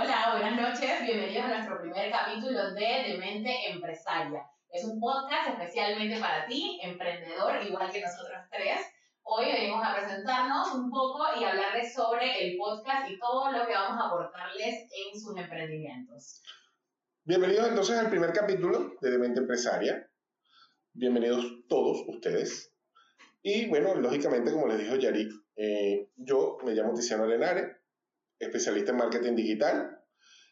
Hola, buenas noches, bienvenidos a nuestro primer capítulo de Demente Empresaria. Es un podcast especialmente para ti, emprendedor, igual que nosotros tres. Hoy venimos a presentarnos un poco y hablarles sobre el podcast y todo lo que vamos a aportarles en sus emprendimientos. Bienvenidos entonces al primer capítulo de Demente Empresaria. Bienvenidos todos ustedes. Y bueno, lógicamente, como les dijo Yari, eh, yo me llamo Tiziano Arenare, especialista en marketing digital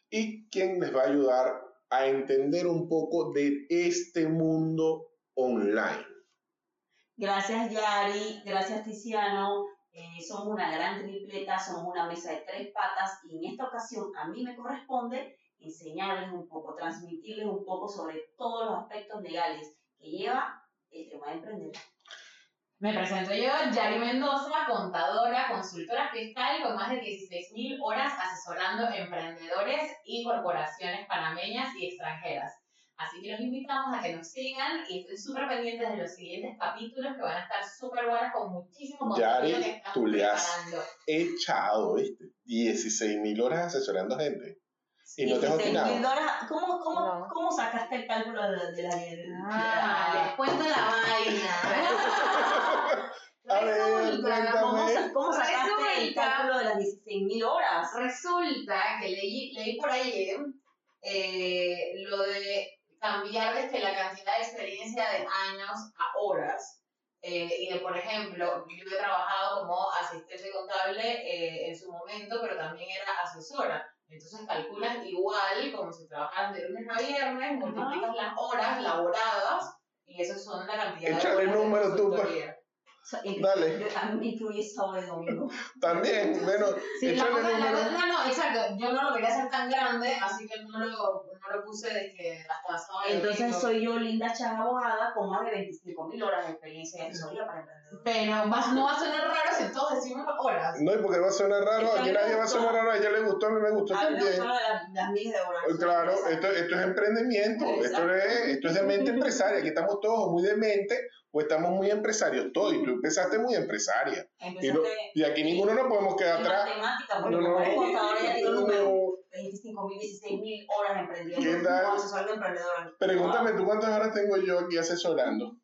y quien les va a ayudar a entender un poco de este mundo online. Gracias Yari, gracias Tiziano. Eh, somos una gran tripleta, somos una mesa de tres patas y en esta ocasión a mí me corresponde enseñarles un poco, transmitirles un poco sobre todos los aspectos legales que lleva el tema de emprender. Me presento yo, Yari Mendoza, contadora, consultora fiscal con más de 16.000 horas asesorando emprendedores y corporaciones panameñas y extranjeras. Así que los invitamos a que nos sigan y estén súper pendientes de los siguientes capítulos que van a estar súper buenos con muchísimo contenido Yari, tú le has echado, ¿viste? 16.000 horas asesorando gente. Y no te has. ¿Cómo, cómo, no. ¿Cómo sacaste el cálculo de, de la Ah, les cuento la vaina. A ver, ¿Cómo, ¿Cómo, sacaste Resulta, el cálculo de las 16.000 horas? Resulta que leí, leí por ahí eh, lo de cambiar desde la cantidad de experiencia de años a horas. Eh, y de, por ejemplo, yo he trabajado como asistente contable eh, en su momento, pero también era asesora. Entonces calculas igual como si trabajaras de lunes a viernes, multiplicas las horas laboradas y eso son la cantidad Échale de horas. número tú, pues. Dale. Yo también incluye sábado y domingo. También, bueno, sí, la, número. La, no, no, exacto. Yo no lo quería hacer tan grande, así que no lo, no lo puse de que hasta sábado y Entonces domingo. soy yo, Linda Chan, abogada, con más de 25.000 horas de experiencia de asesoría para emprendedores. Pero vas, no va a sonar raro si todos decimos horas. No, y porque va a sonar raro, aquí nadie va a sonar raro, a ella le gustó, a mí me gustó A también. gustó las, las miles de horas. Claro, esto, esto es emprendimiento, esto es, esto es de mente empresaria, aquí estamos todos muy de mente o estamos muy empresarios todos, y tú empezaste muy empresaria. Y, no- y aquí ninguno nos podemos quedar atrás. No, no, eres contadora ya tiene un número. no. 25.000, 16.000 horas emprendiendo. ¿Qué tal? Pregúntame tú cuántas horas tengo yo aquí asesorando.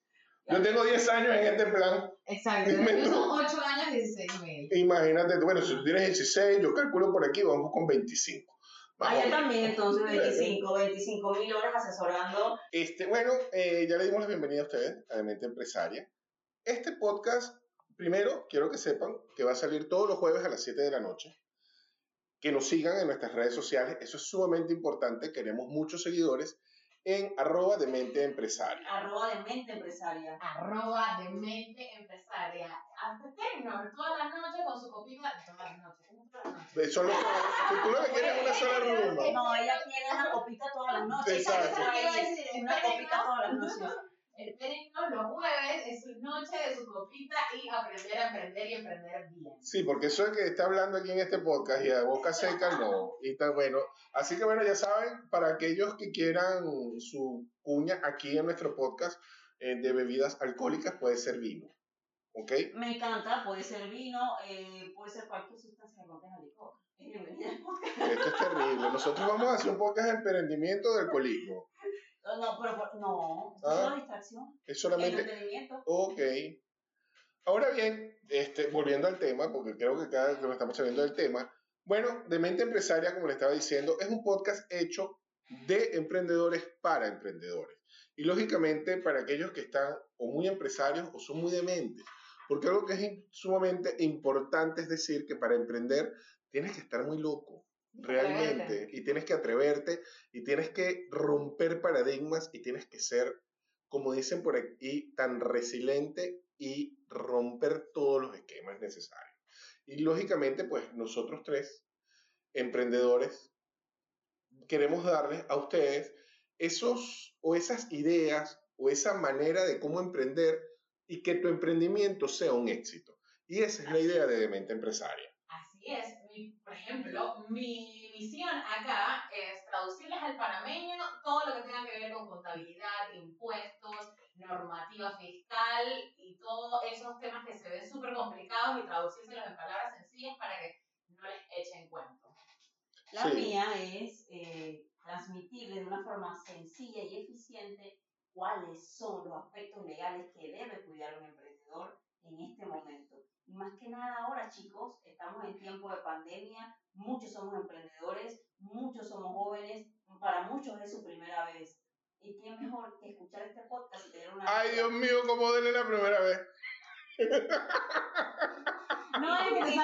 Yo tengo 10 años en este plan. Exacto. Son 8 años, 16 mil. Imagínate, bueno, si tú tienes 16, yo calculo por aquí, vamos con 25. Ah, yo también, entonces 25, 25 mil horas asesorando. Este, bueno, eh, ya le dimos la bienvenida a ustedes a Mente Empresaria. Este podcast, primero, quiero que sepan que va a salir todos los jueves a las 7 de la noche. Que nos sigan en nuestras redes sociales, eso es sumamente importante. Queremos muchos seguidores en arroba de mente empresaria. Arroba de mente empresaria. Arroba de mente empresaria. Hasta Tecnor, todas las noches con su copita. Todas las noches. De solo, tú, tú lo que quieres es una sola rumba. No, ella quiere una copita todas las noches. Exacto. Una copita todas las noches. Espérennos los jueves, es su noche de su copita y aprender a emprender y emprender bien. Sí, porque eso es que está hablando aquí en este podcast y a boca seca no. Y está bueno. Así que bueno, ya saben, para aquellos que quieran su cuña aquí en nuestro podcast eh, de bebidas alcohólicas, puede ser vino. ¿Ok? Me encanta, puede ser vino, eh, puede ser cualquier sustancia que contenga licor. Es bienvenida al podcast. Esto es terrible. Nosotros vamos a hacer un podcast de emprendimiento de alcoholismo. No, pero no, esto Ah. es una distracción. Es El solamente. entretenimiento. Ok. Ahora bien, este, volviendo al tema, porque creo que cada vez que nos estamos saliendo del tema, bueno, de mente empresaria, como le estaba diciendo, es un podcast hecho de emprendedores para emprendedores. Y lógicamente para aquellos que están o muy empresarios o son muy dementes. Porque algo que es sumamente importante es decir que para emprender tienes que estar muy loco, realmente, Atreverte. y tienes que atreverte y tienes que romper paradigmas y tienes que ser, como dicen por aquí, tan resiliente y romper todos los esquemas necesarios. Y lógicamente, pues nosotros tres, emprendedores, queremos darles a ustedes esos o esas ideas o esa manera de cómo emprender y que tu emprendimiento sea un éxito. Y esa es la idea de Demente Empresaria. Así es. Mi- por ejemplo, mi misión acá es traducirles al panameño todo lo que tenga que ver con contabilidad, impuestos, normativa fiscal y todos esos temas que se ven súper complicados y traducírselos en palabras sencillas para que no les echen cuento. La Sí. mía es eh, transmitirle de una forma sencilla y eficiente cuáles son los aspectos legales que debe cuidar un emprendedor en este momento. Y más que nada ahora, chicos, estamos en tiempo de pandemia, muchos somos emprendedores, muchos somos jóvenes, para muchos es su primera vez. Y qué mejor que escuchar este podcast y tener una... Ay, Dios mío, cómo denle la primera vez. No hay que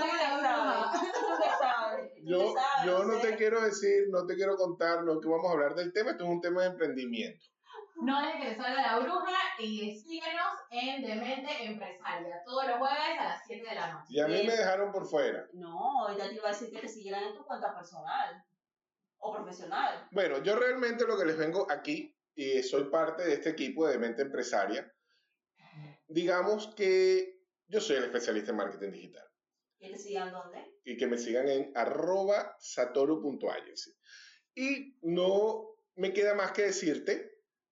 Yo, yo no te quiero decir, no te quiero contar, no que vamos a hablar del tema, esto es un tema de emprendimiento. No dejes que te salga la bruja y síguenos en Demente Empresaria todos los jueves a las 7 de la noche. Y a mí me dejaron por fuera. No, ya te iba a decir que te siguieran en tu cuenta personal o profesional. Bueno, yo realmente lo que les vengo aquí, y soy parte de este equipo de Mente Empresaria, digamos que yo soy el especialista en marketing digital. ¿Que te sigan dónde? y que me sigan en arroba satoru.agency. Y no me queda más que decirte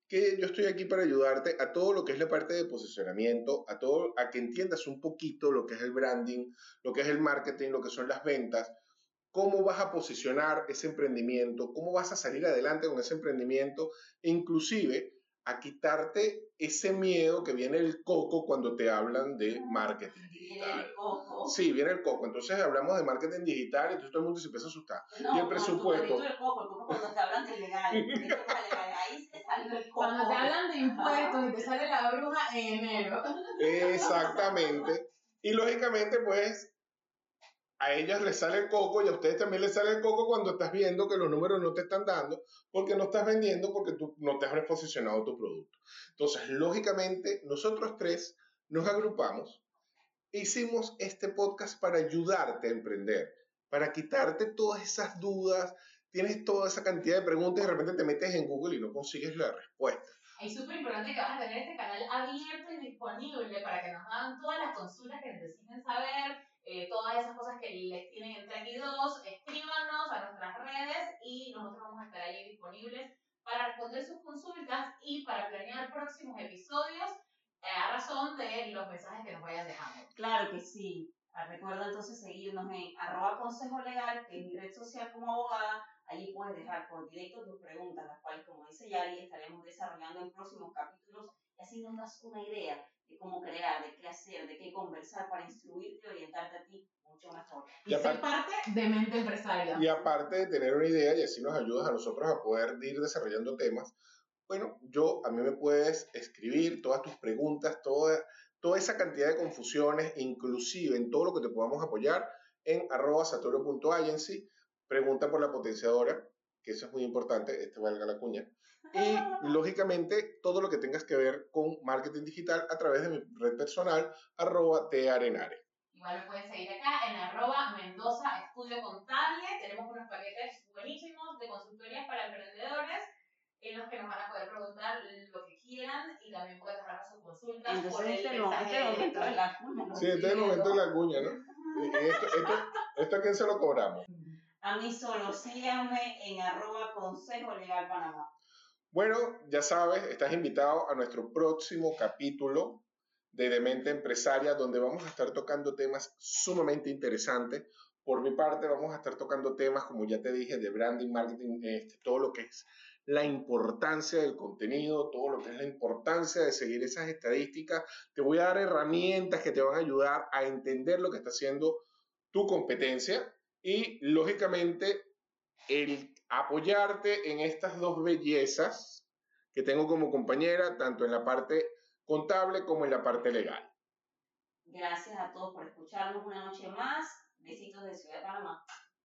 que yo estoy aquí para ayudarte a todo lo que es la parte de posicionamiento, a todo, a que entiendas un poquito lo que es el branding, lo que es el marketing, lo que son las ventas, cómo vas a posicionar ese emprendimiento, cómo vas a salir adelante con ese emprendimiento, e inclusive a quitarte ese miedo que viene el coco cuando te hablan de marketing Viene digital. el coco. Sí, viene el coco. Entonces hablamos de marketing digital y entonces todo el mundo se empieza a asustar. No, y el presupuesto. el coco, el coco cuando te hablan legal. de legales, Ahí se salió el coco. Cuando te hablan de impuestos y te sale la bruja en enero. Exactamente. Y lógicamente, pues, a ellas les sale el coco y a ustedes también les sale el coco cuando estás viendo que los números no te están dando, porque no estás vendiendo, porque tú no te has reposicionado tu producto. Entonces, lógicamente, nosotros tres nos agrupamos hicimos este podcast para ayudarte a emprender, para quitarte todas esas dudas. Tienes toda esa cantidad de preguntas y de repente te metes en Google y no consigues la respuesta. Es súper importante que vas a tener este canal abierto y disponible para que nos hagan todas las consultas que necesiten saber, eh, todas esas cosas que les tienen entre aquí dos, escríbanos a nuestras redes y nosotros vamos a estar ahí disponibles para responder sus consultas y para planear próximos episodios eh, a razón de los mensajes que nos vayan dejando. Claro que sí. Ah, Recuerda entonces seguirnos en arroba consejo legal, que es mi red social como abogada. Allí puedes dejar por directo tus preguntas, las cuales, como dice Yari, estaremos desarrollando en próximos capítulos y así nos das una idea de cómo crear, de qué hacer, de qué conversar para instruirte y orientarte a ti mucho mejor. Y, Y ser parte de Mente Empresaria. Y aparte de tener una idea y así nos ayudas a nosotros a poder ir desarrollando temas, bueno, yo a mí me puedes escribir todas tus preguntas, toda, toda esa cantidad de confusiones, inclusive en todo lo que te podamos apoyar en arroba saturo.agency, pregunta por la potenciadora, que eso es muy importante, este valga la cuña, y lógicamente todo lo que tengas que ver con marketing digital a través de mi red personal, arroba tarenare. Igual lo pueden seguir acá en arroba Mendoza Estudio Contable. Tenemos unos paquetes buenísimos de consultorías para emprendedores en los que nos van a poder preguntar lo que quieran y también pueden dejarnos sus consultas por Entonces, el este, es el mensaje este es el momento de la cuña, ¿no? Sí, este es el momento de la cuña, ¿no? Esto, esto, esto a quién se lo cobramos. A mí solo síganme en arroba consejo legal Panamá. Bueno, ya sabes, estás invitado a nuestro próximo capítulo de Demente Empresaria, donde vamos a estar tocando temas sumamente interesantes. Por mi parte, vamos a estar tocando temas, como ya te dije, de branding, marketing, este, todo lo que es la importancia del contenido, todo lo que es la importancia de seguir esas estadísticas. Te voy a dar herramientas que te van a ayudar a entender lo que está haciendo tu competencia y, lógicamente, el apoyarte en estas dos bellezas que tengo como compañera, tanto en la parte contable como en la parte legal. Gracias a todos por escucharnos una noche más. Besitos de Ciudad de Panamá.